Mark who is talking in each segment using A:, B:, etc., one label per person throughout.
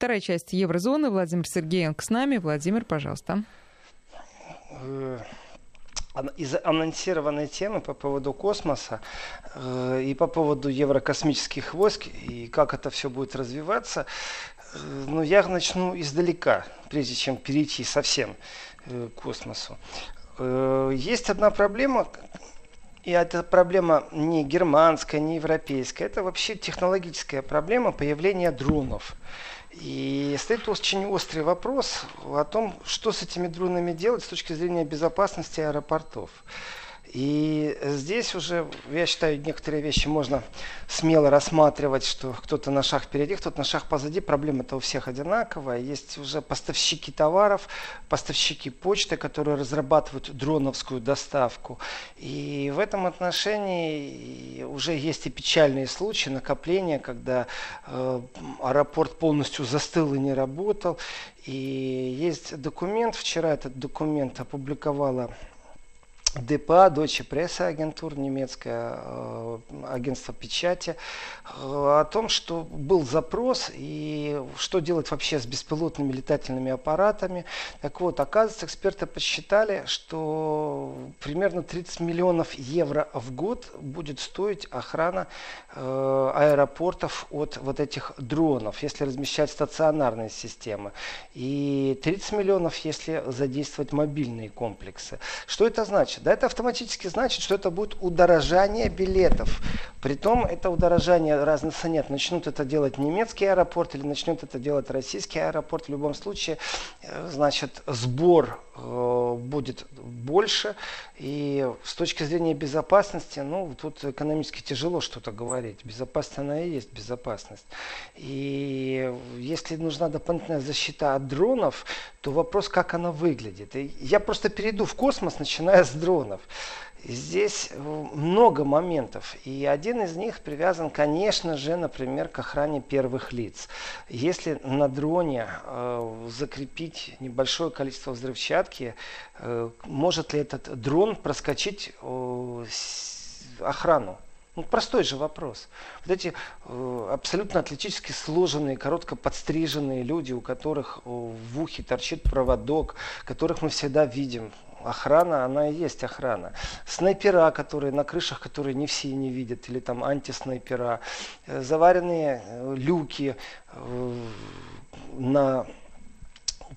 A: Вторая часть Еврозоны. Владимир Сергеенко с нами. Владимир, пожалуйста.
B: Э, из анонсированной темы по поводу космоса э, и по поводу еврокосмических войск и как это все будет развиваться, э, ну, я начну издалека, прежде чем перейти совсем к космосу. Есть одна проблема, и эта проблема не германская, не европейская, это вообще технологическая проблема появления дронов. И стоит очень острый вопрос о том, что с этими дронами делать с точки зрения безопасности аэропортов. И здесь уже, я считаю, некоторые вещи можно смело рассматривать, что кто-то на шаг впереди, кто-то на шаг позади. Проблема-то у всех одинаковая. Есть уже поставщики товаров, поставщики почты, которые разрабатывают дроновскую доставку. И в этом отношении уже есть и печальные случаи накопления, когда э, аэропорт полностью застыл и не работал. И есть документ, вчера этот документ опубликовала ДПА, Deutsche Presse агентур, немецкое э, агентство печати, э, о том, что был запрос и что делать вообще с беспилотными летательными аппаратами. Так вот, оказывается, эксперты посчитали, что примерно 30 миллионов евро в год будет стоить охрана э, аэропортов от вот этих дронов, если размещать стационарные системы. И 30 миллионов, если задействовать мобильные комплексы. Что это значит? Значит? Да, это автоматически значит, что это будет удорожание билетов. Притом это удорожание разницы нет. Начнут это делать немецкий аэропорт или начнет это делать российский аэропорт. В любом случае, э, значит, сбор будет больше. И с точки зрения безопасности, ну, тут экономически тяжело что-то говорить. Безопасность она и есть безопасность. И если нужна дополнительная защита от дронов, то вопрос, как она выглядит. И я просто перейду в космос, начиная с дронов. Здесь э, много моментов, и один из них привязан, конечно же, например, к охране первых лиц. Если на дроне э, закрепить небольшое количество взрывчатки, э, может ли этот дрон проскочить э, охрану? Ну, простой же вопрос. Вот эти э, абсолютно атлетически сложенные, коротко подстриженные люди, у которых э, в ухе торчит проводок, которых мы всегда видим охрана, она и есть охрана. Снайпера, которые на крышах, которые не все не видят, или там антиснайпера, э, заваренные э, люки э, на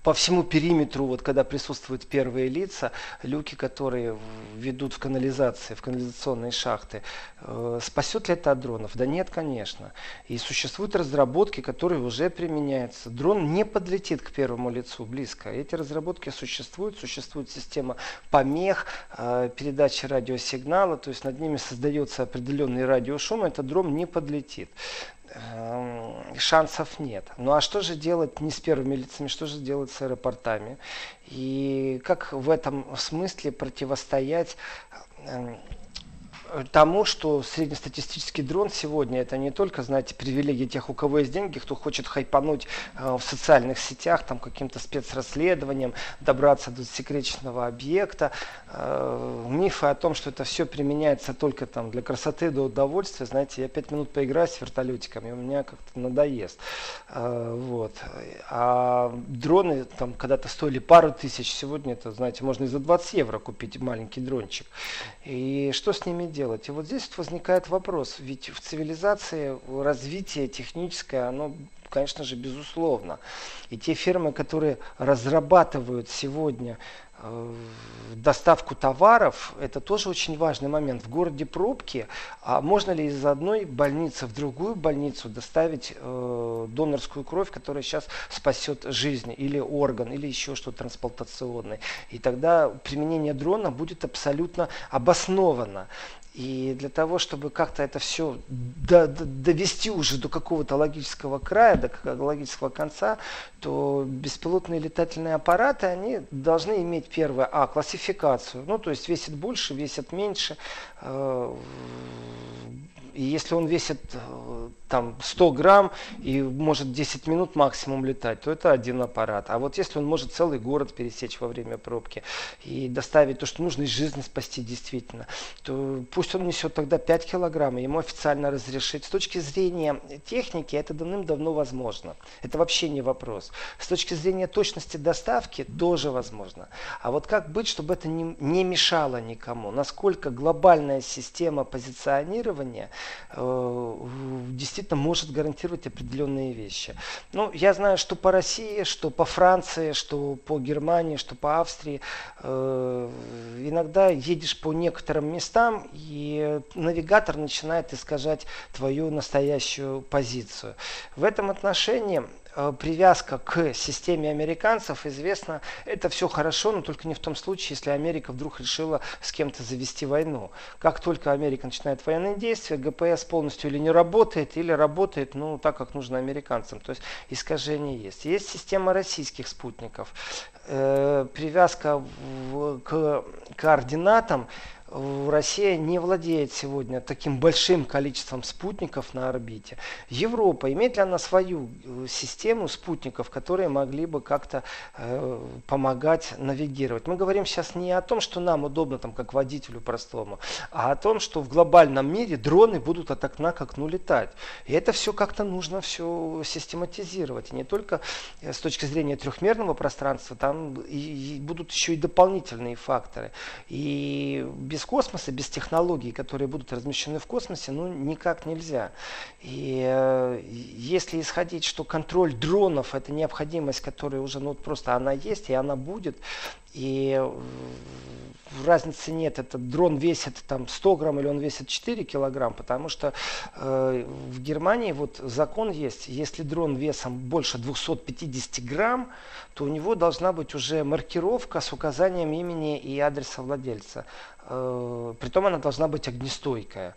B: по всему периметру, вот когда присутствуют первые лица, люки, которые ведут в канализации, в канализационные шахты, э, спасет ли это от дронов? Да нет, конечно. И существуют разработки, которые уже применяются. Дрон не подлетит к первому лицу близко. Эти разработки существуют, существует система помех, э, передачи радиосигнала, то есть над ними создается определенный радиошум, этот дрон не подлетит. Эм, шансов нет. Ну а что же делать не с первыми лицами, что же делать с аэропортами? И как в этом смысле противостоять эм, тому, что среднестатистический дрон сегодня это не только, знаете, привилегия тех, у кого есть деньги, кто хочет хайпануть э, в социальных сетях, там каким-то спецрасследованием, добраться до секретного объекта. Э, мифы о том, что это все применяется только там для красоты, до удовольствия, знаете, я пять минут поиграю с вертолетиками, у меня как-то надоест. Э, вот. А дроны там когда-то стоили пару тысяч, сегодня это, знаете, можно и за 20 евро купить маленький дрончик. И что с ними делать? И вот здесь вот возникает вопрос, ведь в цивилизации развитие техническое, оно конечно же, безусловно. И те фирмы, которые разрабатывают сегодня доставку товаров, это тоже очень важный момент. В городе пробки, а можно ли из одной больницы в другую больницу доставить э, донорскую кровь, которая сейчас спасет жизнь, или орган, или еще что-то трансплантационное. И тогда применение дрона будет абсолютно обосновано. И для того, чтобы как-то это все до, до, довести уже до какого-то логического края, до логического конца, то беспилотные летательные аппараты, они должны иметь первое, а, классификацию, ну, то есть весит больше, весит меньше, э, и если он весит э, там 100 грамм и может 10 минут максимум летать, то это один аппарат. А вот если он может целый город пересечь во время пробки и доставить то, что нужно, и жизнь спасти действительно, то пусть он несет тогда 5 килограмм, и ему официально разрешить. С точки зрения техники это давным-давно возможно. Это вообще не вопрос. С точки зрения точности доставки тоже возможно. А вот как быть, чтобы это не, не мешало никому? Насколько глобальная система позиционирования э, действительно может гарантировать определенные вещи. Ну, я знаю, что по России, что по Франции, что по Германии, что по Австрии э, иногда едешь по некоторым местам, и навигатор начинает искажать твою настоящую позицию. В этом отношении привязка к системе американцев известно, это все хорошо, но только не в том случае, если Америка вдруг решила с кем-то завести войну. Как только Америка начинает военные действия, ГПС полностью или не работает, или работает, ну, так, как нужно американцам. То есть искажение есть. Есть система российских спутников. Э, привязка в, к координатам Россия не владеет сегодня таким большим количеством спутников на орбите. Европа, имеет ли она свою э, систему спутников, которые могли бы как-то э, помогать навигировать? Мы говорим сейчас не о том, что нам удобно, там, как водителю простому, а о том, что в глобальном мире дроны будут от окна к окну летать. И это все как-то нужно все систематизировать. И не только э, с точки зрения трехмерного пространства, там и, и будут еще и дополнительные факторы. И без без космоса, без технологий, которые будут размещены в космосе, ну никак нельзя. И э, если исходить, что контроль дронов это необходимость, которая уже ну, просто она есть и она будет, и разницы нет, этот дрон весит там 100 грамм или он весит 4 килограмм, потому что э, в Германии вот закон есть, если дрон весом больше 250 грамм, то у него должна быть уже маркировка с указанием имени и адреса владельца. Э, притом она должна быть огнестойкая.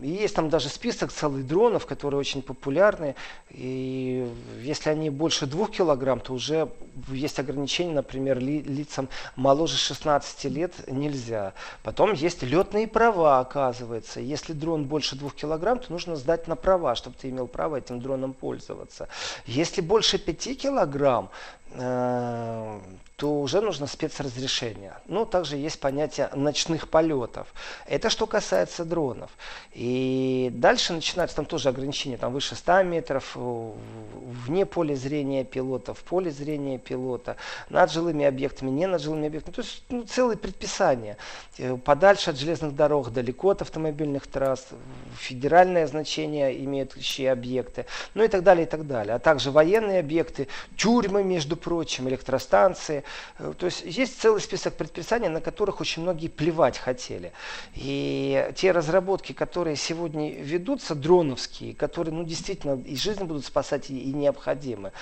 B: Есть там даже список целых дронов, которые очень популярны. И если они больше двух килограмм, то уже есть ограничения, например, ли, лицам моложе 16 лет нельзя. Потом есть летные права, оказывается. Если дрон больше двух килограмм, то нужно сдать на права, чтобы ты имел право этим дроном пользоваться. Если больше 5 килограмм, то уже нужно спецразрешение. Ну, также есть понятие ночных полетов. Это что касается дронов. И дальше начинаются там тоже ограничения, там выше 100 метров, вне поля зрения пилота, в поле зрения пилота, над жилыми объектами, не над жилыми объектами. То есть ну, целые предписания. Э, подальше от железных дорог, далеко от автомобильных трасс, федеральное значение имеющие объекты, ну и так далее, и так далее. А также военные объекты, тюрьмы, между прочим, электростанции, Э, то есть есть целый список предписаний, на которых очень многие плевать хотели. И те разработки, которые сегодня ведутся, дроновские, которые ну, действительно и жизнь будут спасать и, необходимы,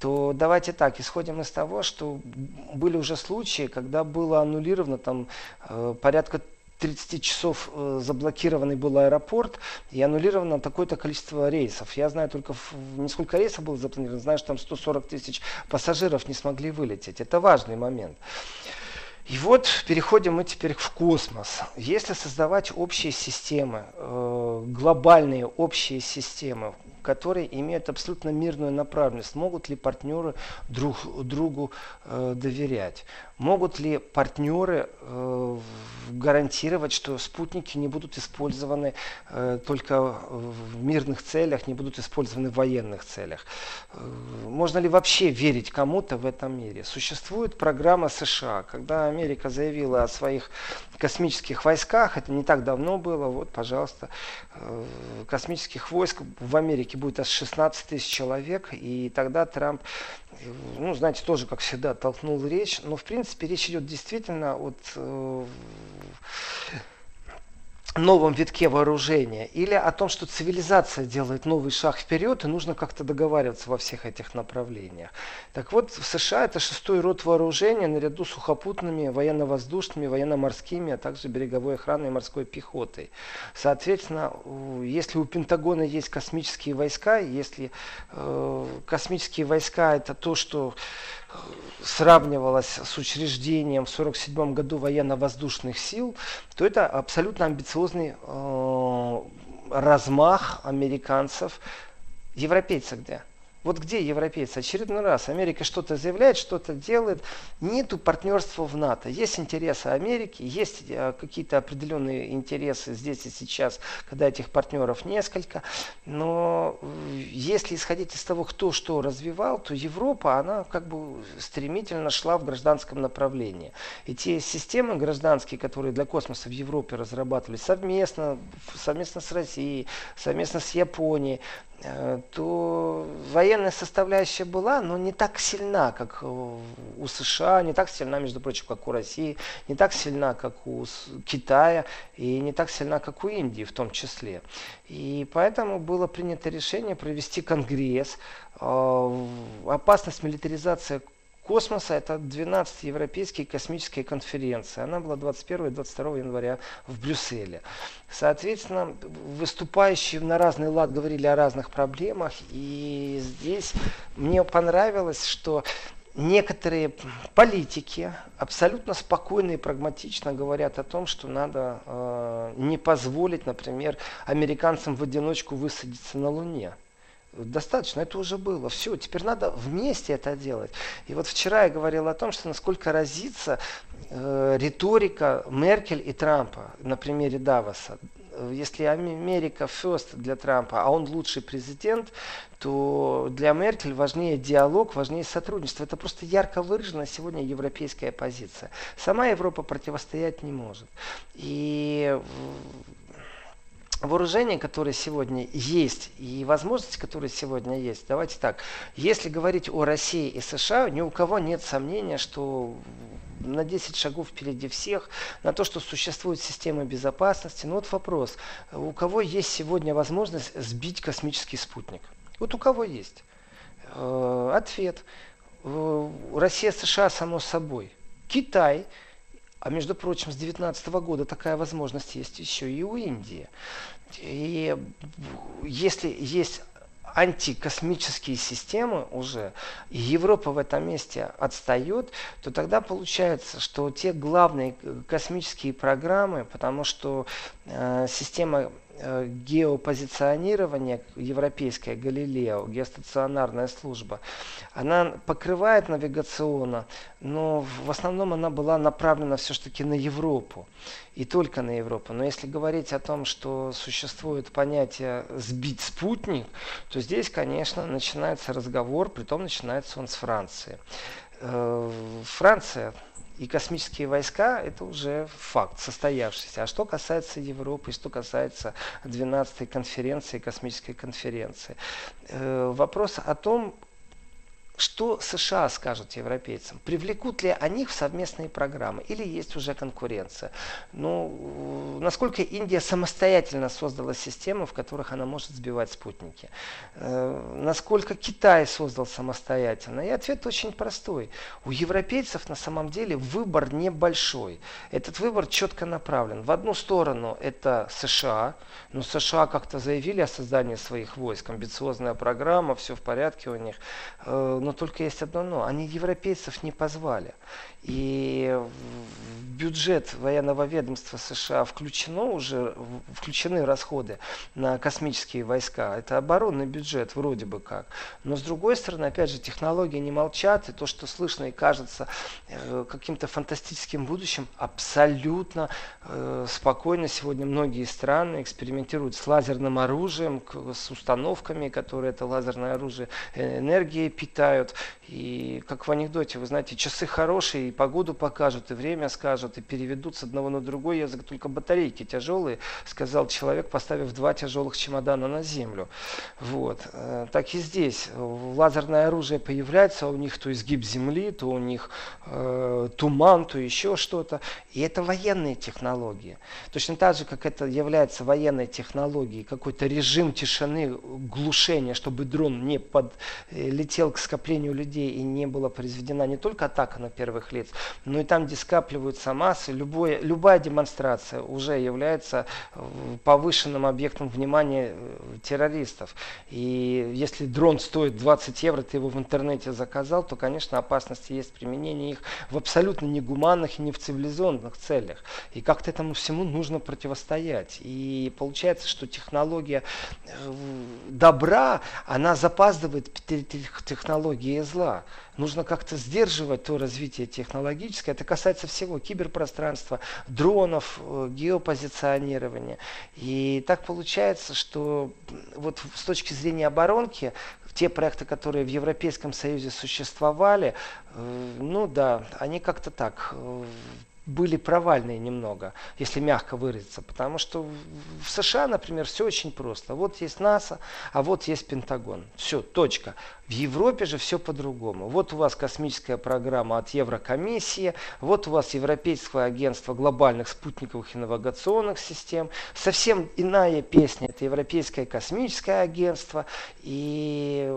B: то давайте так, исходим из того, что были уже случаи, когда было аннулировано там э, порядка 30 часов э, заблокированный был аэропорт и аннулировано такое-то количество рейсов. Я знаю только, не сколько рейсов было запланировано, знаю, что там 140 тысяч пассажиров не смогли вылететь. Это важный момент. И вот переходим мы теперь в космос. Если создавать общие системы, э, глобальные общие системы, которые имеют абсолютно мирную направленность, могут ли партнеры друг другу э, доверять? Могут ли партнеры э, гарантировать, что спутники не будут использованы э, только в мирных целях, не будут использованы в военных целях? Э, можно ли вообще верить кому-то в этом мире? Существует программа США, когда Америка заявила о своих космических войсках, это не так давно было, вот, пожалуйста, э, космических войск в Америке будет аж 16 тысяч человек, и тогда Трамп ну, знаете, тоже, как всегда, толкнул речь. Но, в принципе, речь идет действительно от э, новом витке вооружения или о том, что цивилизация делает новый шаг вперед, и нужно как-то договариваться во всех этих направлениях. Так вот, в США это шестой род вооружения наряду с сухопутными, военно-воздушными, военно-морскими, а также береговой охраной и морской пехотой. Соответственно, если у Пентагона есть космические войска, если э, космические войска это то, что сравнивалось с учреждением в 1947 году военно-воздушных сил, то это абсолютно амбициозный э, размах американцев. Европейцы где? Вот где европейцы? Очередной раз Америка что-то заявляет, что-то делает. Нету партнерства в НАТО. Есть интересы Америки, есть э, какие-то определенные интересы здесь и сейчас, когда этих партнеров несколько. Но э, если исходить из того, кто что развивал, то Европа, она как бы стремительно шла в гражданском направлении. И те системы гражданские, которые для космоса в Европе разрабатывались совместно, совместно с Россией, совместно с Японией, то военная составляющая была, но не так сильна, как у США, не так сильна, между прочим, как у России, не так сильна, как у Китая и не так сильна, как у Индии в том числе. И поэтому было принято решение провести конгресс. Э, опасность милитаризации космоса. Это 12 европейские космические конференции. Она была 21 и 22 января в Брюсселе. Соответственно, выступающие на разный лад говорили о разных проблемах. И здесь мне понравилось, что некоторые политики абсолютно спокойно и прагматично говорят о том, что надо э, не позволить, например, американцам в одиночку высадиться на Луне. Достаточно, это уже было. Все, теперь надо вместе это делать. И вот вчера я говорил о том, что насколько разится э, риторика Меркель и Трампа на примере Давоса. Если Америка first для Трампа, а он лучший президент, то для Меркель важнее диалог, важнее сотрудничество. Это просто ярко выражена сегодня европейская позиция. Сама Европа противостоять не может. И вооружения, которые сегодня есть, и возможности, которые сегодня есть, давайте так, если говорить о России и США, ни у кого нет сомнения, что на 10 шагов впереди всех, на то, что существует система безопасности. Но вот вопрос, у кого есть сегодня возможность сбить космический спутник? Вот у кого есть? Э, ответ. Э, Россия, США, само собой. Китай – а между прочим, с 2019 года такая возможность есть еще и у Индии. И если есть антикосмические системы уже, и Европа в этом месте отстает, то тогда получается, что те главные космические программы, потому что э, система геопозиционирование, европейская Галилео, геостационарная служба, она покрывает навигационно, но в основном она была направлена все-таки на Европу и только на Европу. Но если говорить о том, что существует понятие «сбить спутник», то здесь, конечно, начинается разговор, притом начинается он с Франции. Э, Франция и космические войска – это уже факт состоявшийся. А что касается Европы, что касается 12-й конференции, космической конференции, э, вопрос о том, что США скажут европейцам? Привлекут ли они в совместные программы? Или есть уже конкуренция? Ну, насколько Индия самостоятельно создала системы, в которых она может сбивать спутники? Э, насколько Китай создал самостоятельно? И ответ очень простой. У европейцев на самом деле выбор небольшой. Этот выбор четко направлен. В одну сторону это США. Но США как-то заявили о создании своих войск. Амбициозная программа, все в порядке у них э, но только есть одно но. Они европейцев не позвали. И в бюджет военного ведомства США включено уже, включены расходы на космические войска. Это оборонный бюджет вроде бы как. Но с другой стороны, опять же, технологии не молчат. И то, что слышно и кажется э, каким-то фантастическим будущим, абсолютно э, спокойно сегодня многие страны экспериментируют с лазерным оружием, с установками, которые это лазерное оружие э, энергией питают. И как в анекдоте, вы знаете, часы хорошие, и погоду покажут, и время скажут, и переведут с одного на другой язык, только батарейки тяжелые, сказал человек, поставив два тяжелых чемодана на землю. Вот. Э, так и здесь. Лазерное оружие появляется, у них то изгиб земли, то у них э, туман, то еще что-то. И это военные технологии. Точно так же, как это является военной технологией, какой-то режим тишины, глушения, чтобы дрон не подлетел к скоплению пониманию людей и не была произведена не только атака на первых лиц, но и там, где скапливаются массы, любое, любая демонстрация уже является э, повышенным объектом внимания э, террористов. И если дрон стоит 20 евро, ты его в интернете заказал, то, конечно, опасности есть применение их в абсолютно негуманных и не в цивилизованных целях. И как-то этому всему нужно противостоять. И получается, что технология э, добра, она запаздывает перед технологией зла. Нужно как-то сдерживать то развитие технологическое. Это касается всего киберпространства, дронов, э, геопозиционирования. И так получается, что вот с точки зрения оборонки, те проекты, которые в Европейском Союзе существовали, э, ну да, они как-то так э, были провальные немного, если мягко выразиться. Потому что в США, например, все очень просто. Вот есть НАСА, а вот есть Пентагон. Все, точка. В Европе же все по-другому. Вот у вас космическая программа от Еврокомиссии, вот у вас Европейское агентство глобальных спутниковых и навигационных систем. Совсем иная песня, это Европейское космическое агентство. И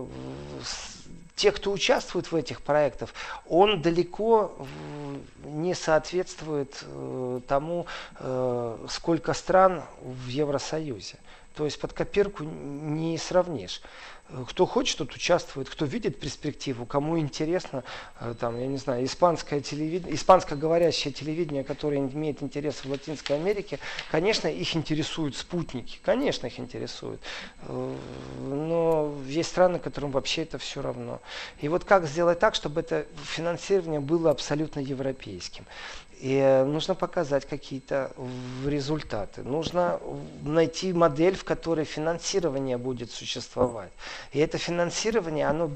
B: те, кто участвует в этих проектах, он далеко не соответствует э, тому, э, сколько стран в Евросоюзе. То есть под копирку не сравнишь кто хочет, тот участвует, кто видит перспективу, кому интересно, э, там, я не знаю, испанское телевидение, испанско-говорящее телевидение, которое имеет интерес в Латинской Америке, конечно, их интересуют спутники, конечно, их интересуют. Э, но есть страны, которым вообще это все равно. И вот как сделать так, чтобы это финансирование было абсолютно европейским? И э, нужно показать какие-то результаты. Нужно найти модель, в которой финансирование будет существовать. И это финансирование, оно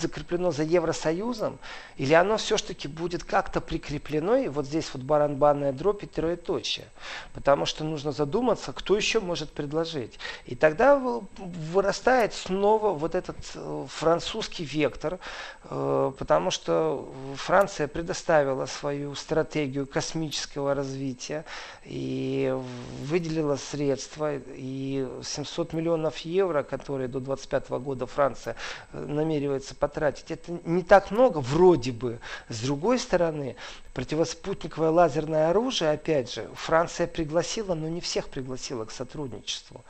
B: закреплено за Евросоюзом, или оно все-таки будет как-то прикреплено, и вот здесь вот баранбанная дробь и троеточие. Потому что нужно задуматься, кто еще может предложить. И тогда вырастает снова вот этот э, французский вектор, э, потому что Франция предоставила свою стратегию космического развития и выделила средства, и 700 миллионов евро, которые до 2025 года Франция э, намеревается потратить. Это не так много, вроде бы. С другой стороны, противоспутниковое лазерное оружие, опять же, Франция пригласила, но не всех пригласила к сотрудничеству.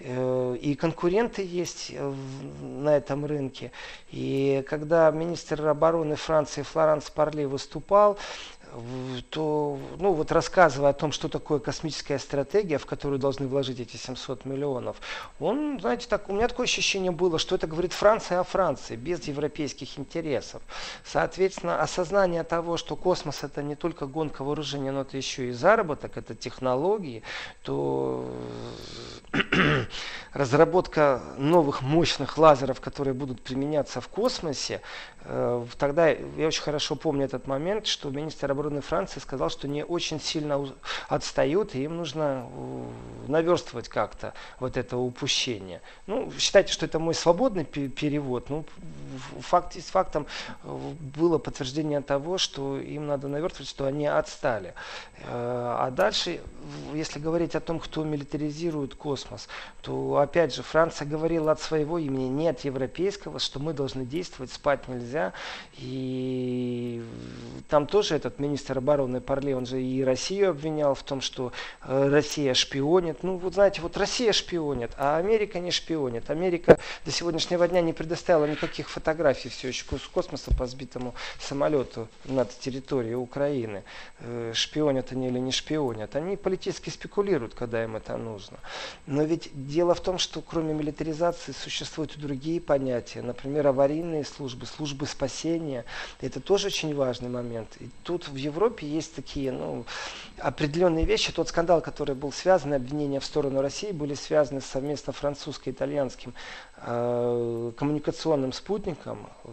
B: Э, и конкуренты есть э, на этом рынке. И когда министр обороны Франции Флоранс Парли выступал, то, ну вот рассказывая о том, что такое космическая стратегия, в которую должны вложить эти 700 миллионов, он, знаете, так, у меня такое ощущение было, что это говорит Франция о Франции, без европейских интересов. Соответственно, осознание того, что космос это не только гонка вооружения, но это еще и заработок, это технологии, то разработка новых мощных лазеров, которые будут применяться в космосе, тогда я очень хорошо помню этот момент, что министр обороны Франции сказал, что не очень сильно отстают, и им нужно э, наверстывать как-то вот это упущение. Ну, считайте, что это мой свободный перевод. Ну, факт с фактом э, было подтверждение того, что им надо наверстывать, что они отстали. А дальше, если говорить о том, кто милитаризирует космос, то опять же Франция говорила от своего имени, не от европейского, что мы должны действовать, спать нельзя. И там тоже этот министр обороны Парле, он же и Россию обвинял в том, что э, Россия шпионит. Ну вот знаете, вот Россия шпионит, а Америка не шпионит. Америка до сегодняшнего дня не предоставила никаких фотографий все еще с космоса по сбитому самолету над территорией Украины. Э, шпионят они или не шпионят. Они политически спекулируют, когда им это нужно. Но ведь дело в том, что кроме милитаризации существуют и другие понятия. Например, аварийные службы, службы спасения. Это тоже очень важный момент. И тут в Европе есть такие ну, определенные вещи. Тот скандал, который был связан, обвинения в сторону России были связаны совместно французско-итальянским э, коммуникационным спутником, э,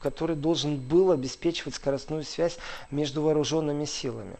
B: который должен был обеспечивать скоростную связь между вооруженными силами.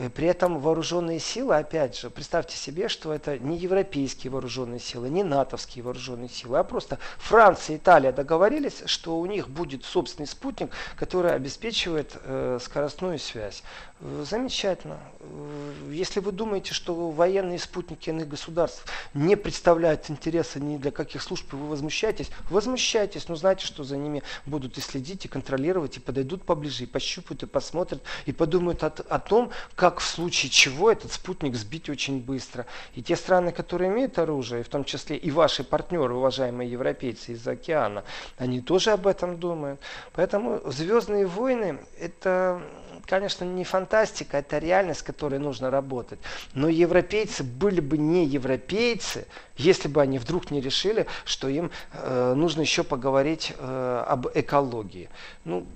B: Э, при этом вооруженные силы, опять же, представьте себе, что это не европейские вооруженные силы, не натовские вооруженные силы, а просто Франция и Италия договорились, что у них будет собственный спутник, который обеспечивает э, скоростную связь. Э, замечательно. Э, если вы думаете, что военные спутники иных государств не представляют интереса ни для каких служб, вы возмущаетесь, возмущайтесь, но знайте, что за ними будут и следить, и контролировать, и подойдут поближе, и пощупают, и посмотрят, и подумают о, о том, как в случае чего этот спутник сбить очень быстро. И те страны, которые имеют оружие, в том числе и ваши партнеры, уважаемые европейцы из океана, они тоже об этом думают. Поэтому «Звездные войны» это конечно, не фантастика, это реальность, с которой нужно работать. Но европейцы были бы не европейцы, если бы они вдруг не решили, что им э, нужно еще поговорить э, об экологии. Ну,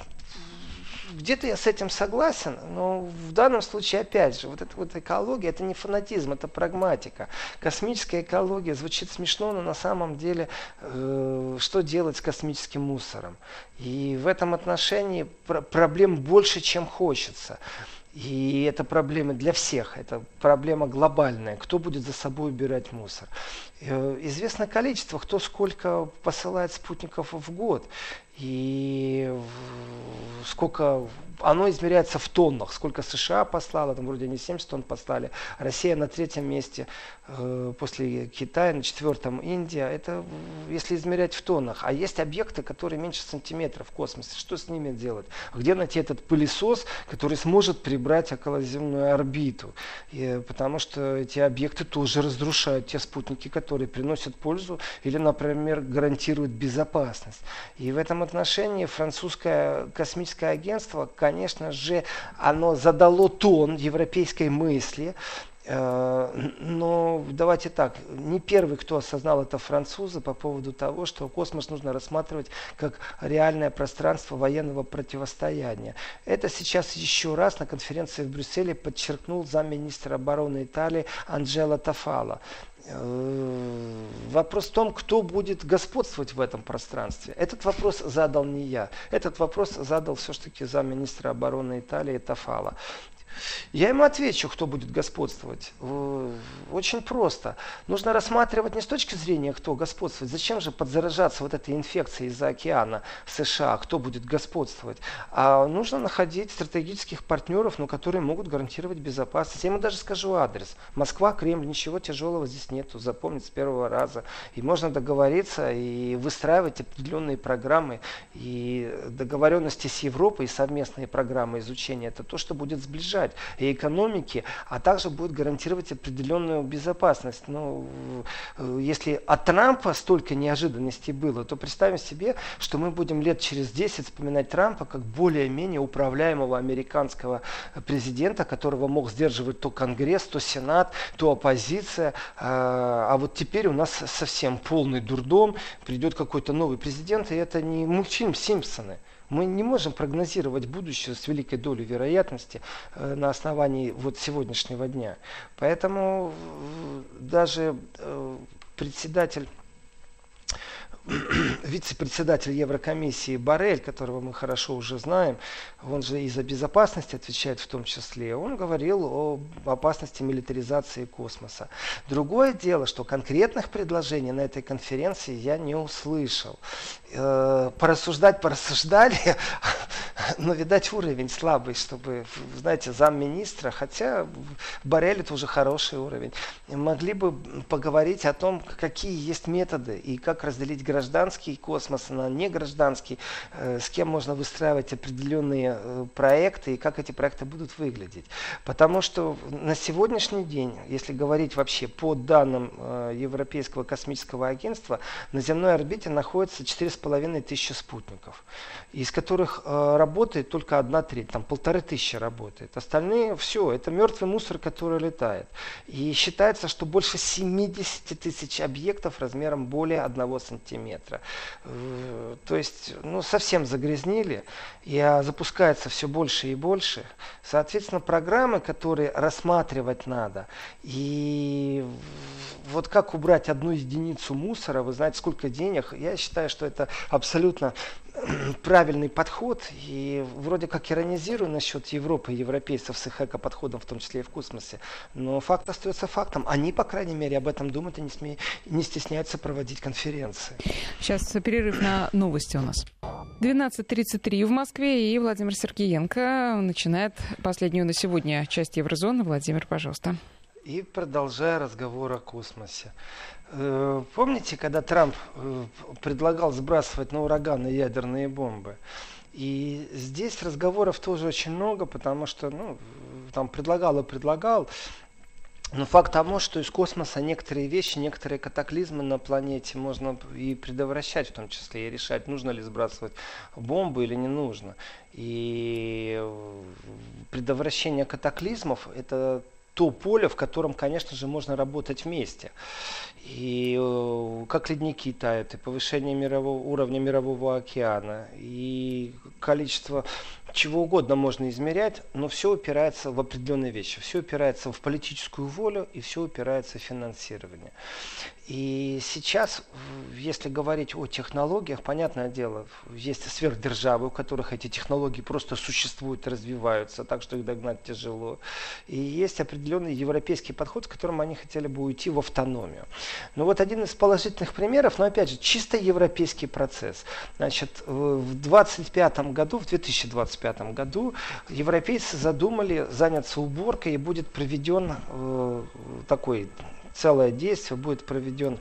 B: где-то я с этим согласен, но в данном случае, опять же, вот эта вот экология, это не фанатизм, это прагматика. Космическая экология звучит смешно, но на самом деле, э, что делать с космическим мусором? И в этом отношении пр проблем больше, чем хочется. И это проблема для всех, это проблема глобальная. Кто будет за собой убирать мусор? Э, известно количество, кто сколько посылает спутников в год. И сколько оно измеряется в тоннах. Сколько США послало, там вроде они 70 тонн послали. Россия на третьем месте, э, после Китая, на четвертом Индия. Это если измерять в тоннах. А есть объекты, которые меньше сантиметра в космосе. Что с ними делать? Где найти этот пылесос, который сможет прибрать околоземную орбиту? И, потому что эти объекты тоже разрушают те спутники, которые приносят пользу или, например, гарантируют безопасность. И в этом отношении французское космическое агентство, конечно же, оно задало тон европейской мысли, э, но давайте так, не первый, кто осознал это французы по поводу того, что космос нужно рассматривать как реальное пространство военного противостояния. Это сейчас еще раз на конференции в Брюсселе подчеркнул замминистра обороны Италии Анджело Тафало. Э, вопрос в том, кто будет господствовать в этом пространстве. Этот вопрос задал не я. Этот вопрос задал все-таки замминистра обороны Италии Тафала. Я ему отвечу, кто будет господствовать. Очень просто. Нужно рассматривать не с точки зрения, кто господствует. Зачем же подзаражаться вот этой инфекцией из-за океана США, кто будет господствовать. А нужно находить стратегических партнеров, ну, которые могут гарантировать безопасность. Я ему даже скажу адрес. Москва, Кремль, ничего тяжелого здесь нету. Запомнить с первого раза. И можно договориться и выстраивать определенные программы. И договоренности с Европой и совместные программы изучения. Это то, что будет сближать помогать и экономике, а также будет гарантировать определенную безопасность. Но э, если от Трампа столько неожиданностей было, то представим себе, что мы будем лет через 10 вспоминать Трампа как более-менее управляемого американского президента, которого мог сдерживать то Конгресс, то Сенат, то оппозиция. А, а вот теперь у нас совсем полный дурдом, придет какой-то новый президент, и это не мультфильм Симпсоны. Мы не можем прогнозировать будущее с великой долей вероятности э, на основании вот сегодняшнего дня. Поэтому э, даже э, председатель вице-председатель Еврокомиссии Барель, которого мы хорошо уже знаем, он же и за безопасность отвечает в том числе, он говорил о опасности милитаризации космоса. Другое дело, что конкретных предложений на этой конференции я не услышал. Э, порассуждать порассуждали, но, видать, уровень слабый, чтобы, знаете, замминистра, хотя Барель это уже хороший уровень, могли бы поговорить о том, какие есть методы и как разделить гражданский космос на негражданский, э, с кем можно выстраивать определенные э, проекты и как эти проекты будут выглядеть. Потому что на сегодняшний день, если говорить вообще по данным э, Европейского космического агентства, на земной орбите находится 4,5 тысячи спутников, из которых работает только одна треть, там полторы тысячи работает. Остальные все, это мертвый мусор, который летает. И считается, что больше 70 тысяч объектов размером более 1 сантиметра метра. Э, то есть, ну, совсем загрязнили, и а, запускается все больше и больше. Соответственно, программы, которые рассматривать надо, и вот как убрать одну единицу мусора, вы знаете, сколько денег, я считаю, что это абсолютно правильный подход. И вроде как иронизирую насчет Европы и европейцев с их эко-подходом, в том числе и в космосе. Но факт остается фактом. Они, по крайней мере, об этом думают и не, сме... не стесняются проводить конференции.
A: Сейчас перерыв на новости у нас. 12.33 в Москве, и Владимир Сергеенко начинает последнюю на сегодня часть Еврозоны. Владимир, пожалуйста.
B: И продолжая разговор о космосе. Э, помните, когда Трамп э, предлагал сбрасывать на ураганы ядерные бомбы? И здесь разговоров тоже очень много, потому что ну, там предлагал и предлагал. Но факт того, что из космоса некоторые вещи, некоторые катаклизмы на планете можно и предотвращать, в том числе и решать, нужно ли сбрасывать бомбы или не нужно. И предотвращение катаклизмов – это то поле, в котором, конечно же, можно работать вместе. И э, как ледники тают, и повышение мирового, уровня мирового океана, и количество чего угодно можно измерять, но все упирается в определенные вещи. Все упирается в политическую волю и все упирается в финансирование. И сейчас, если говорить о технологиях, понятное дело, есть сверхдержавы, у которых эти технологии просто существуют, развиваются, так что их догнать тяжело. И есть определенный европейский подход, с которым они хотели бы уйти в автономию. Но вот один из положительных примеров, но опять же, чисто европейский процесс. Значит, в 2025 году, в 2025 году европейцы задумали заняться уборкой и будет проведен э, такой целое действие будет проведен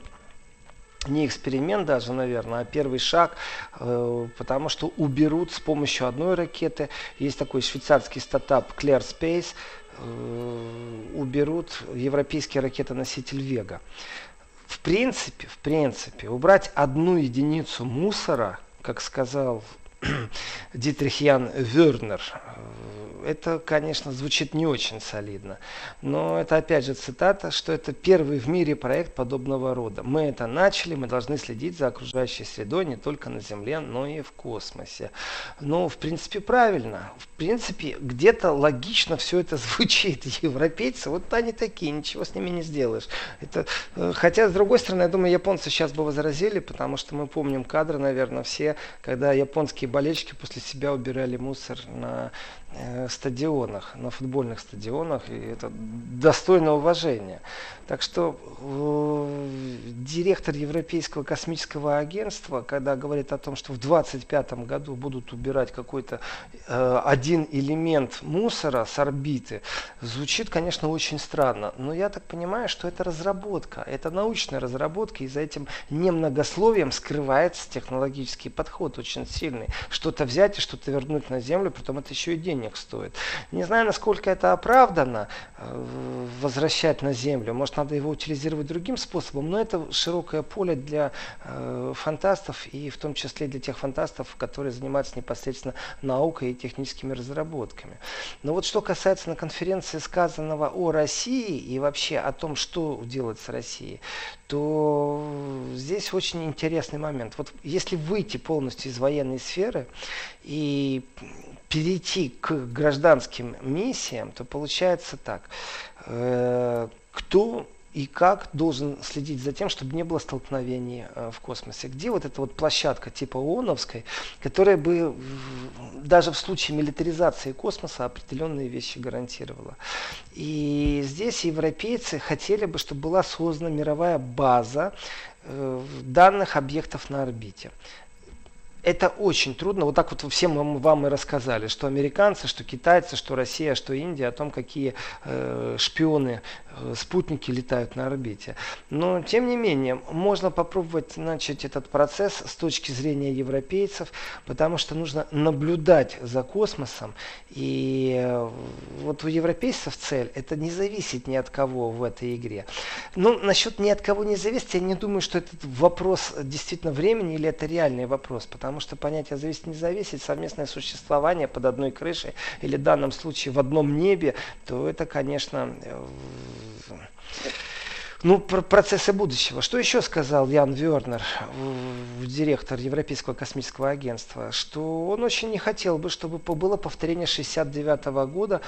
B: не эксперимент даже, наверное, а первый шаг, э, потому что уберут с помощью одной ракеты. Есть такой швейцарский стартап Clear Space, э, уберут европейский ракетоноситель Вега. В принципе, в принципе, убрать одну единицу мусора, как сказал Дитрих Ян Вернер, это, конечно, звучит не очень солидно. Но это опять же цитата, что это первый в мире проект подобного рода. Мы это начали, мы должны следить за окружающей средой не только на Земле, но и в космосе. Ну, в принципе, правильно. В принципе, где-то логично все это звучит. Европейцы, вот они такие, ничего с ними не сделаешь. Это, э, хотя, с другой стороны, я думаю, японцы сейчас бы возразили, потому что мы помним кадры, наверное, все, когда японские болельщики после себя убирали мусор на стадионах, на футбольных стадионах, и это достойно уважения. Так что э, директор Европейского космического агентства, когда говорит о том, что в 2025 году будут убирать какой-то э, один элемент мусора с орбиты, звучит, конечно, очень странно. Но я так понимаю, что это разработка, это научная разработка, и за этим немногословием скрывается технологический подход очень сильный. Что-то взять и что-то вернуть на Землю, потом это еще и денег стоит. Не знаю, насколько это оправдано, э, возвращать на Землю. Может, надо его утилизировать другим способом, но это широкое поле для э, фантастов и в том числе для тех фантастов, которые занимаются непосредственно наукой и техническими разработками. Но вот что касается на конференции сказанного о России и вообще о том, что делать с Россией, то здесь очень интересный момент. Вот если выйти полностью из военной сферы и перейти к гражданским миссиям, то получается так. Э, кто и как должен следить за тем, чтобы не было столкновений э, в космосе. Где вот эта вот площадка типа ООНовской, которая бы даже в случае милитаризации космоса определенные вещи гарантировала. И здесь европейцы хотели бы, чтобы была создана мировая база э, данных объектов на орбите это очень трудно. Вот так вот всем вам, вам и рассказали, что американцы, что китайцы, что Россия, что Индия, о том, какие э, шпионы Э, спутники летают на орбите. Но, тем не менее, можно попробовать начать этот процесс с точки зрения европейцев, потому что нужно наблюдать за космосом. И э, вот у европейцев цель – это не зависеть ни от кого в этой игре. Ну, насчет ни от кого не зависеть, я не думаю, что этот вопрос действительно времени или это реальный вопрос, потому что понятие зависеть не зависеть, совместное существование под одной крышей или в данном случае в одном небе, то это, конечно, э, Ну, про процессы будущего. Что еще сказал Ян Вернер, директор Европейского космического агентства? Что он очень не хотел бы, чтобы было повторение 69 года.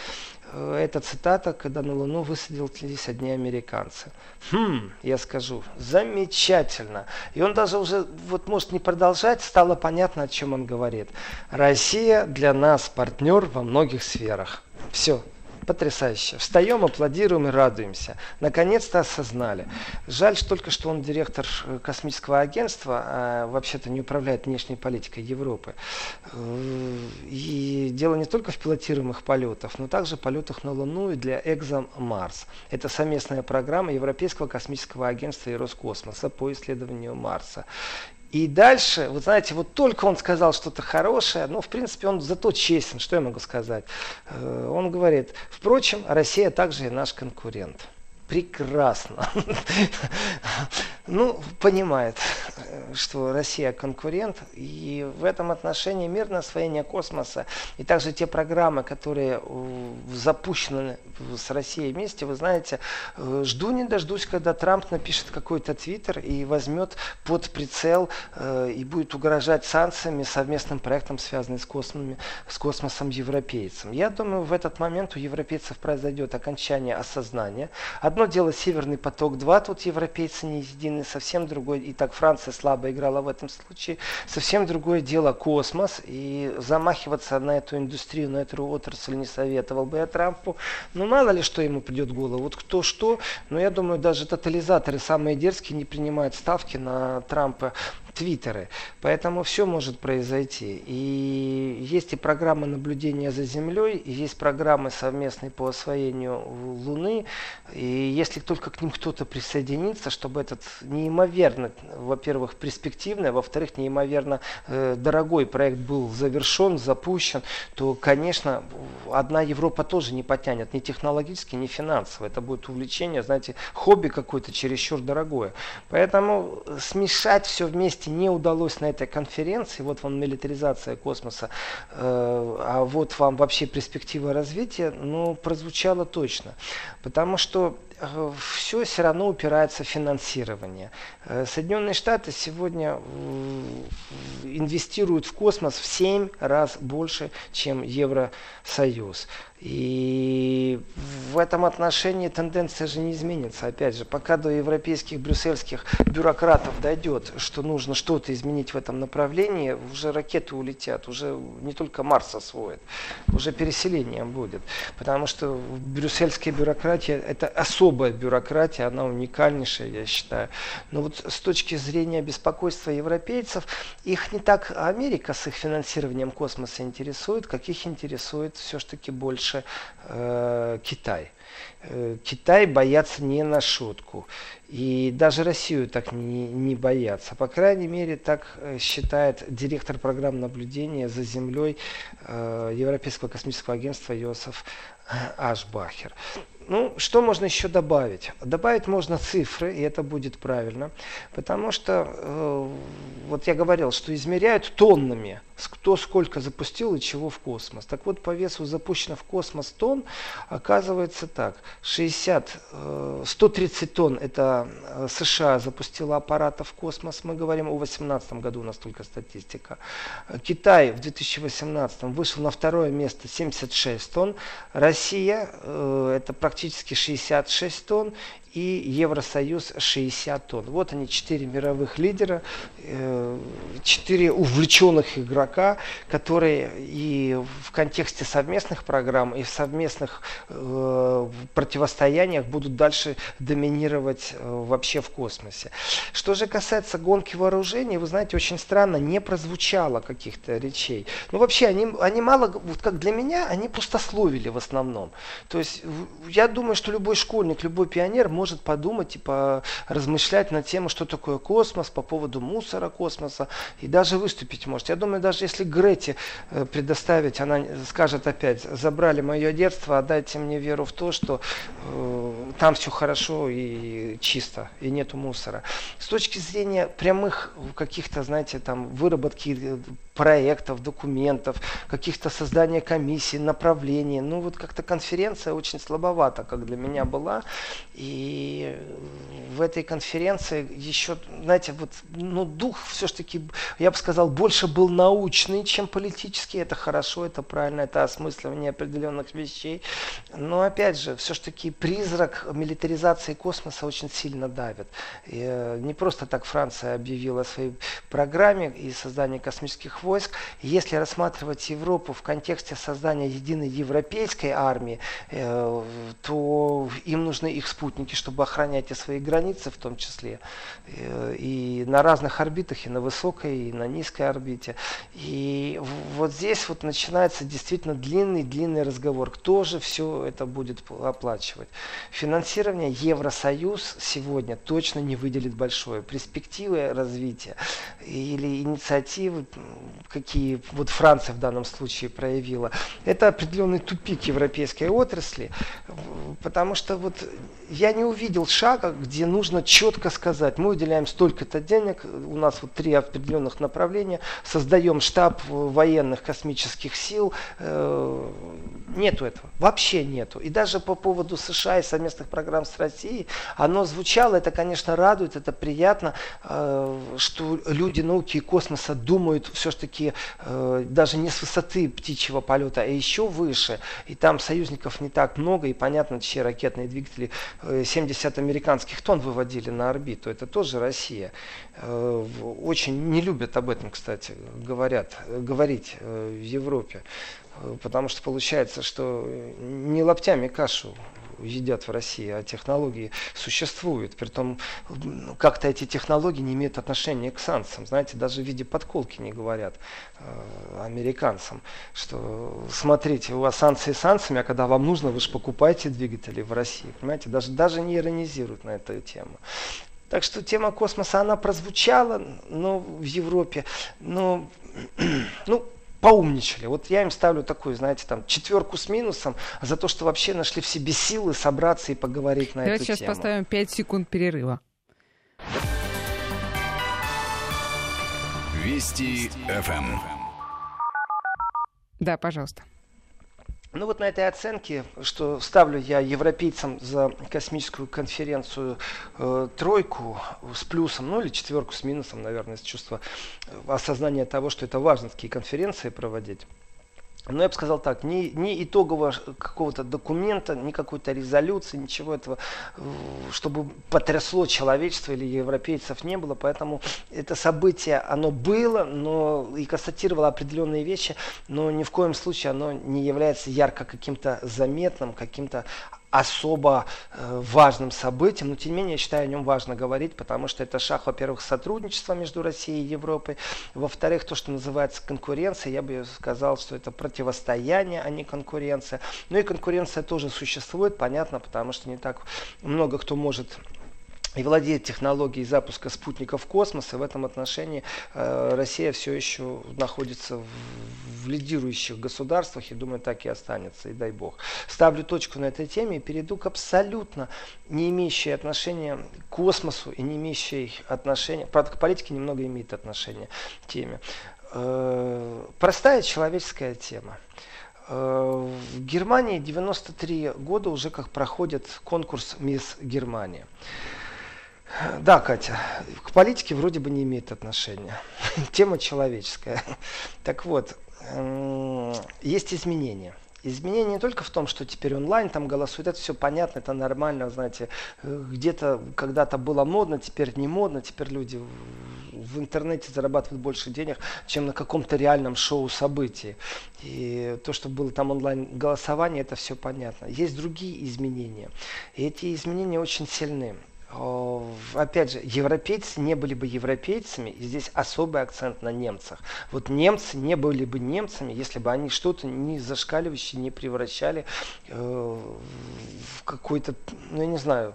B: Э, это цитата, когда на Луну высадились одни американцы. Хм, я скажу, замечательно. И он даже уже, вот может не продолжать, стало понятно, о чем он говорит. Россия для нас партнер во многих сферах. Все, Потрясающе. Встаем, аплодируем и радуемся. Наконец-то осознали. Жаль что только, что он директор э, космического агентства, а вообще-то не управляет внешней политикой Европы. Э, и дело не только в пилотируемых полетах, но также полетах на Луну и для Экзом Марс. Это совместная программа Европейского космического агентства и Роскосмоса по исследованию Марса. И дальше, вы знаете, вот только он сказал что-то хорошее, ну, в принципе, он зато честен, что я могу сказать. Э, он говорит, впрочем, Россия также и наш конкурент прекрасно. ну, понимает, что Россия конкурент, и в этом отношении мирное освоение космоса, и также те программы, которые запущены с Россией вместе, вы знаете, э, жду не дождусь, когда Трамп напишет какой-то твиттер и возьмет под прицел э, и будет угрожать санкциями совместным проектом, связанным с, космосом, с космосом европейцам. Я думаю, в этот момент у европейцев произойдет окончание осознания. Одно дело Северный поток-2, тут европейцы не едины, совсем другое, и так Франция слабо играла в этом случае, совсем другое дело космос, и замахиваться на эту индустрию, на эту отрасль не советовал бы я Трампу, ну мало ли что ему придет в голову, вот кто что, но я думаю, даже тотализаторы самые дерзкие не принимают ставки на Трампа твиттеры. Поэтому все может произойти. И есть и программы наблюдения за Землей, и есть программы совместные по освоению Луны. И если только к ним кто-то присоединится, чтобы этот неимоверно, во-первых, перспективный, а во-вторых, неимоверно э, дорогой проект был завершен, запущен, то, конечно, одна Европа тоже не потянет ни технологически, ни финансово. Это будет увлечение, знаете, хобби какое-то чересчур дорогое. Поэтому смешать все вместе части не удалось на этой конференции, вот вам милитаризация космоса, э, а вот вам вообще перспектива развития, ну, прозвучало точно. Потому что все все равно упирается в финансирование. Э, Соединенные Штаты сегодня инвестируют в космос в 7 раз больше, чем Евросоюз. И в этом отношении тенденция же не изменится. Опять же, пока до европейских брюссельских бюрократов дойдет, что нужно что-то изменить в этом направлении, уже ракеты улетят, уже не только Марс освоит, уже переселение будет. Потому что брюссельская бюрократия – это особая бюрократия, она уникальнейшая, я считаю. Но вот с точки зрения беспокойства европейцев, их не так Америка с их финансированием космоса интересует, как их интересует все-таки больше э, Китай. Э, Китай боятся не на шутку. И даже Россию так не, не боятся. По крайней мере, так э, считает директор программ наблюдения за Землей э, Европейского космического агентства Йосиф Ашбахер. Ну, что можно еще добавить? Добавить можно цифры, и это будет правильно, потому что, э, вот я говорил, что измеряют тоннами, кто сколько запустил и чего в космос. Так вот, по весу запущено в космос тонн, оказывается так, 60, э, 130 тонн это э, США запустила аппаратов в космос, мы говорим о 2018 году, у нас только статистика. Китай в 2018 вышел на второе место 76 тонн, Россия, э, это практически практически 66 тонн и Евросоюз 60 тонн. Вот они, четыре мировых лидера, э, четыре увлеченных игрока, которые и в контексте совместных программ, и в совместных э, противостояниях будут дальше доминировать э, вообще в космосе. Что же касается гонки вооружений, вы знаете, очень странно, не прозвучало каких-то речей. Ну вообще, они, они мало, вот как для меня, они пустословили в основном. То есть я думаю, что любой школьник, любой пионер может может подумать и по, размышлять на тему, что такое космос, по поводу мусора космоса, и даже выступить может. Я думаю, даже если Грете э, предоставить, она скажет опять, забрали мое детство, отдайте мне веру в то, что э, там все хорошо и чисто, и нету мусора. С точки зрения прямых каких-то, знаете, там выработки э, проектов, документов, каких-то создания комиссий, направлений. Ну вот как-то конференция очень слабовата, как для меня была. И в этой конференции еще, знаете, вот, ну, дух все-таки, я бы сказал, больше был научный, чем политический. Это хорошо, это правильно, это осмысливание определенных вещей. Но, опять же, все-таки призрак милитаризации космоса очень сильно давит. И, э, не просто так Франция объявила о своей программе и создании космических войск. Если рассматривать Европу в контексте создания единой европейской армии, э, то им нужны их спутники, чтобы охранять и свои границы в том числе. Э, и на разных орбитах, и на высокой, и на низкой орбите. И вот здесь вот начинается действительно длинный-длинный разговор. Кто же все это будет оплачивать? Финансирование Евросоюз сегодня точно не выделит большое. Перспективы развития или инициативы, какие вот Франция в данном случае проявила, это определенный тупик европейской отрасли, потому что вот я не увидел шага, где нужно четко сказать, мы выделяем столько-то денег, у нас вот три определенных направления, создаем штаб военных космических сил, э, нету этого, вообще нету. И даже по поводу США и совместных программ с Россией, оно звучало, это, конечно, радует, это приятно, э, что люди науки и космоса думают все-таки э, даже не с высоты птичьего полета, а еще выше. И там союзников не так много, и понятно, чьи ракетные двигатели 70 американских тонн выводили на орбиту. Это тоже Россия. Э, очень не любят об этом, кстати, говорят, говорить э, в Европе. Э, потому что получается, что не лоптями кашу едят в России, а технологии существуют. Притом как-то эти технологии не имеют отношения к санкциям. Знаете, даже в виде подколки не говорят э, американцам, что смотрите, у вас санкции санкциями, а когда вам нужно, вы же покупаете двигатели в России. Понимаете, даже, даже не иронизируют на эту тему. Так что тема космоса, она прозвучала но в Европе, но ну, поумничали. Вот я им ставлю такую, знаете, там четверку с минусом за то, что вообще нашли в себе силы собраться и поговорить на
A: Давайте
B: эту
A: тему. Давайте сейчас поставим 5 секунд перерыва.
C: Вести ФМ.
A: Да, пожалуйста.
B: Ну вот на этой оценке, что ставлю я европейцам за космическую конференцию э, тройку с плюсом, ну или четверку с минусом, наверное, с чувства э, осознания того, что это важно такие конференции проводить. Но я бы сказал так, ни, ни итогового какого-то документа, ни какой-то резолюции, ничего этого, чтобы потрясло человечество или европейцев не было. Поэтому это событие, оно было, но и констатировало определенные вещи, но ни в коем случае оно не является ярко каким-то заметным, каким-то особо э, важным событием, но тем не менее я считаю о нем важно говорить, потому что это шаг, во-первых, сотрудничества между Россией и Европой, во-вторых, то, что называется конкуренция, я бы сказал, что это противостояние, а не конкуренция. Ну и конкуренция тоже существует, понятно, потому что не так много кто может и владеет технологией запуска спутников в космос. И в этом отношении э, Россия все еще находится в, лидирующих государствах, и думаю, так и останется, и дай бог. Ставлю точку на этой теме и перейду к абсолютно не имеющей отношения к космосу и не имеющей отношения, правда, к политике немного имеет отношение теме. Э, простая человеческая тема. Э, в Германии 93 года уже как проходит конкурс «Мисс Германия». Да, Катя, к политике вроде бы не имеет отношения. Тема человеческая. Так вот, есть изменения. Изменения не только в том, что теперь онлайн там голосуют, это все понятно, это нормально, знаете, где-то когда-то было модно, теперь не модно, теперь люди в интернете зарабатывают больше денег, чем на каком-то реальном шоу событий. И то, что было там онлайн голосование, это все понятно. Есть другие изменения. И эти изменения очень сильны опять же, европейцы не были бы европейцами, и здесь особый акцент на немцах. Вот немцы не были бы немцами, если бы они что-то не зашкаливающее не превращали э, в какой-то, ну я не знаю,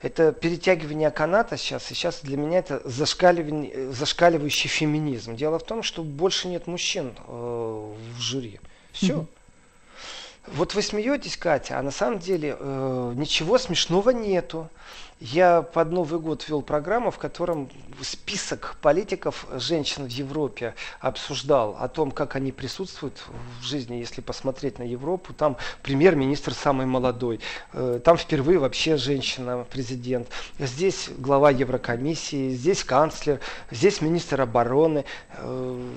B: это перетягивание каната сейчас, и сейчас для меня это зашкаливание, зашкаливающий феминизм. Дело в том, что больше нет мужчин э, в жюри. Все. Mm-hmm. Вот вы смеетесь, Катя, а на самом деле э, ничего смешного нету. Я под Новый год вел программу, в котором список политиков женщин в Европе обсуждал о том, как они присутствуют в жизни, если посмотреть на Европу. Там премьер-министр самый молодой, э, там впервые вообще женщина-президент. Здесь глава Еврокомиссии, здесь канцлер, здесь министр обороны. Э,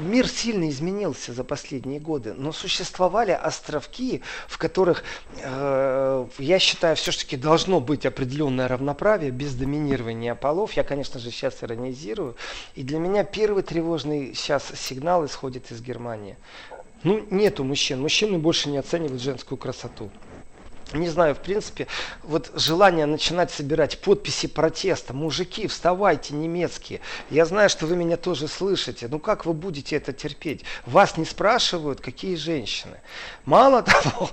B: мир сильно изменился за последние годы, но существовали островки, в которых, э, я считаю, все-таки должно быть определенное равноправие без доминирования полов. Я, конечно же, сейчас иронизирую. И для меня первый тревожный сейчас сигнал исходит из Германии. Ну, нету мужчин. Мужчины больше не оценивают женскую красоту не знаю, в принципе, вот желание начинать собирать подписи протеста. Мужики, вставайте, немецкие. Я знаю, что вы меня тоже слышите. Ну как вы будете это терпеть? Вас не спрашивают, какие женщины. Мало того,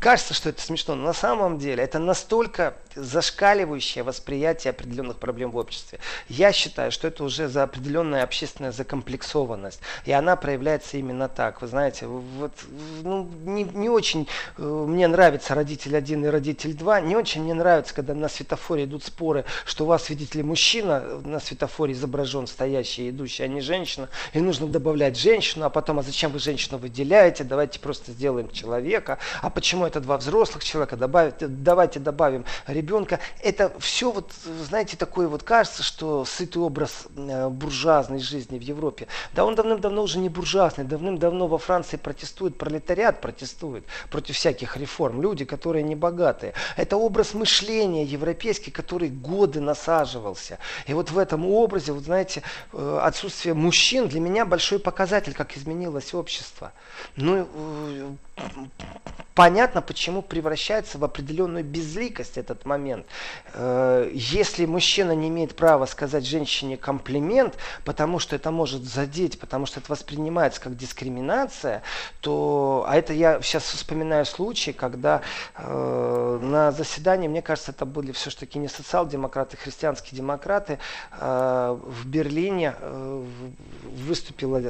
B: кажется, что это смешно, но на самом деле это настолько зашкаливающее восприятие определенных проблем в обществе. Я считаю, что это уже за определенная общественная закомплексованность. И она проявляется именно так. Вы знаете, вот ну, не, не очень э, мне нравится родитель один и родитель два. Не очень мне нравится, когда на светофоре идут споры, что у вас, видите ли, мужчина на светофоре изображен стоящий, идущий, а не женщина. И нужно добавлять женщину, а потом, а зачем вы женщину выделяете? Давайте просто сделаем человека. А почему это два взрослых человека? Добавить, давайте добавим ребенка. Это все вот, знаете, такое вот кажется, что сытый образ э, буржуазной жизни в Европе. Да он давным-давно уже не буржуазный. Давным-давно во Франции протестует пролетариат, протестует против всяких реформ. Люди, которые не богатые. Это образ мышления европейский, который годы насаживался. И вот в этом образе, вот знаете, э, отсутствие мужчин для меня большой показатель, как изменилось общество. Ну, э, понятно, почему превращается в определенную безликость этот момент. Э, если мужчина не имеет права сказать женщине комплимент, потому что это может задеть, потому что это воспринимается как дискриминация, то, а это я сейчас вспоминаю случаи, когда э, на заседании, мне кажется, это были все-таки не социал-демократы, христианские демократы, э, в Берлине э, выступила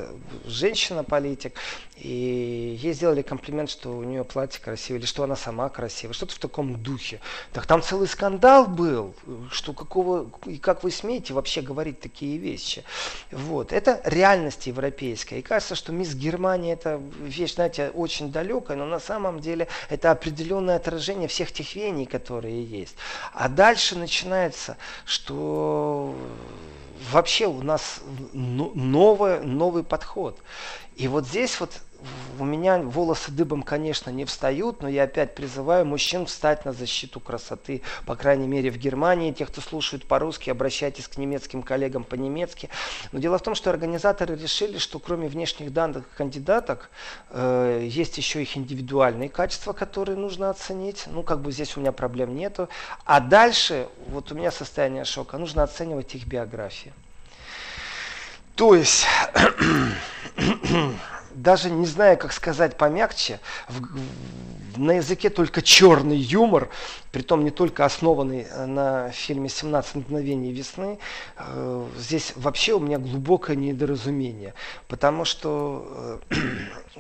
B: женщина-политик, и ей сделали комплимент, что у нее платье красивое, или что она сама красивая, что-то в таком духе. Так там целый скандал был, что какого, и как вы смеете вообще говорить такие вещи. Вот. Это реальность европейская. И кажется, что мисс Германия это вещь, знаете, очень далекая, но на самом деле это определенное отражение всех тех веяний, которые есть. А дальше начинается, что вообще у нас новый, новый подход. И вот здесь вот у меня волосы дыбом, конечно, не встают, но я опять призываю мужчин встать на защиту красоты, по крайней мере в Германии. Те, кто слушают по-русски, обращайтесь к немецким коллегам по-немецки. Но дело в том, что организаторы решили, что кроме внешних данных кандидаток, э, есть еще их индивидуальные качества, которые нужно оценить. Ну, как бы здесь у меня проблем нету. А дальше, вот у меня состояние шока, нужно оценивать их биографии. То есть даже не знаю, как сказать помягче, в, в, на языке только черный юмор, притом не только основанный э, на фильме «17 мгновений весны», э, здесь вообще у меня глубокое недоразумение, потому что э,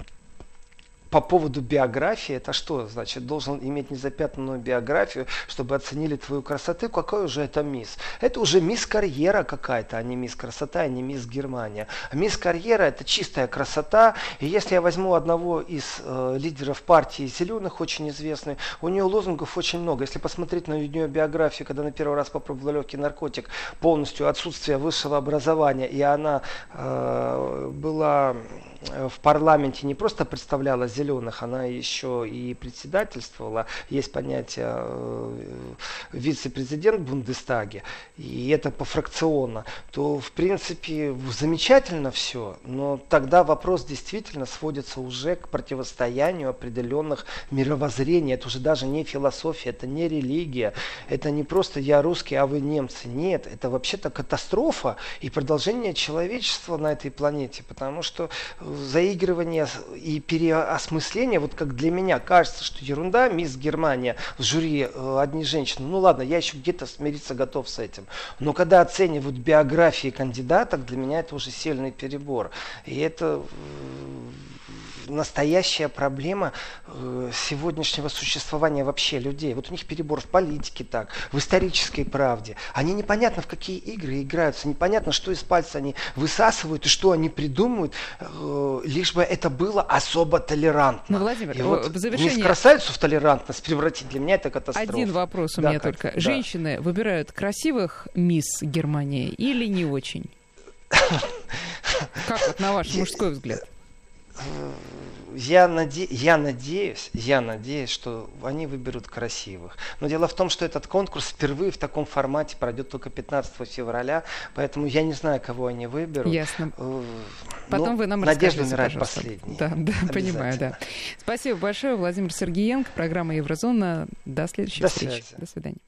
B: по поводу биографии, это что значит? Должен иметь незапятнанную биографию, чтобы оценили твою красоту. Какой уже это мисс? Это уже мисс карьера какая-то, а не мисс красота, а не мисс Германия. Мисс карьера это чистая красота. И если я возьму одного из э, лидеров партии зеленых, очень известный, у нее лозунгов очень много. Если посмотреть на ее биографию, когда на первый раз попробовала легкий наркотик, полностью отсутствие высшего образования, и она э, была Э, в парламенте не просто представляла зеленых, она еще и председательствовала. Есть понятие э, вице-президент Бундестаге, и это по фракционно, то в принципе замечательно все, но тогда вопрос действительно сводится уже к противостоянию определенных мировоззрений. Это уже даже не философия, это не религия, это не просто я русский, а вы немцы. Нет, это вообще-то катастрофа и продолжение человечества на этой планете, потому что э, заигрывание и переосмысление, вот как для меня кажется, что ерунда, мисс Германия, в жюри э, одни женщины, ну ладно, я еще где-то смириться готов с этим. Но когда оценивают биографии кандидаток, для меня это уже сильный перебор. И это настоящая проблема э, сегодняшнего существования вообще людей. Вот у них перебор в политике так, в исторической правде. Они непонятно в какие игры играются, непонятно, что из пальца они высасывают и что они придумывают, э, лишь бы это было особо толерантно.
A: Ну, Владимир,
B: и вот
A: в завершение...
B: не в красавицу в толерантность превратить, для меня это катастрофа.
A: Один вопрос у
B: Да,
A: меня
B: Кать,
A: только.
B: да.
A: Женщины выбирают красивых мисс Германии или не очень? Как вот на ваш мужской взгляд?
B: Я, наде... я надеюсь, я надеюсь, что они выберут красивых. Но дело в том, что этот конкурс впервые в таком формате пройдет только 15 февраля, поэтому я не знаю, кого они выберут.
A: Ясно.
B: Э,
A: Потом
B: ну,
A: вы нам
B: Надежда умирает последней.
A: Да, да, понимаю, да. Спасибо большое, Владимир Сергеенко, программа Еврозона. До следующей
B: До
A: встречи.
B: связи.
A: До свидания.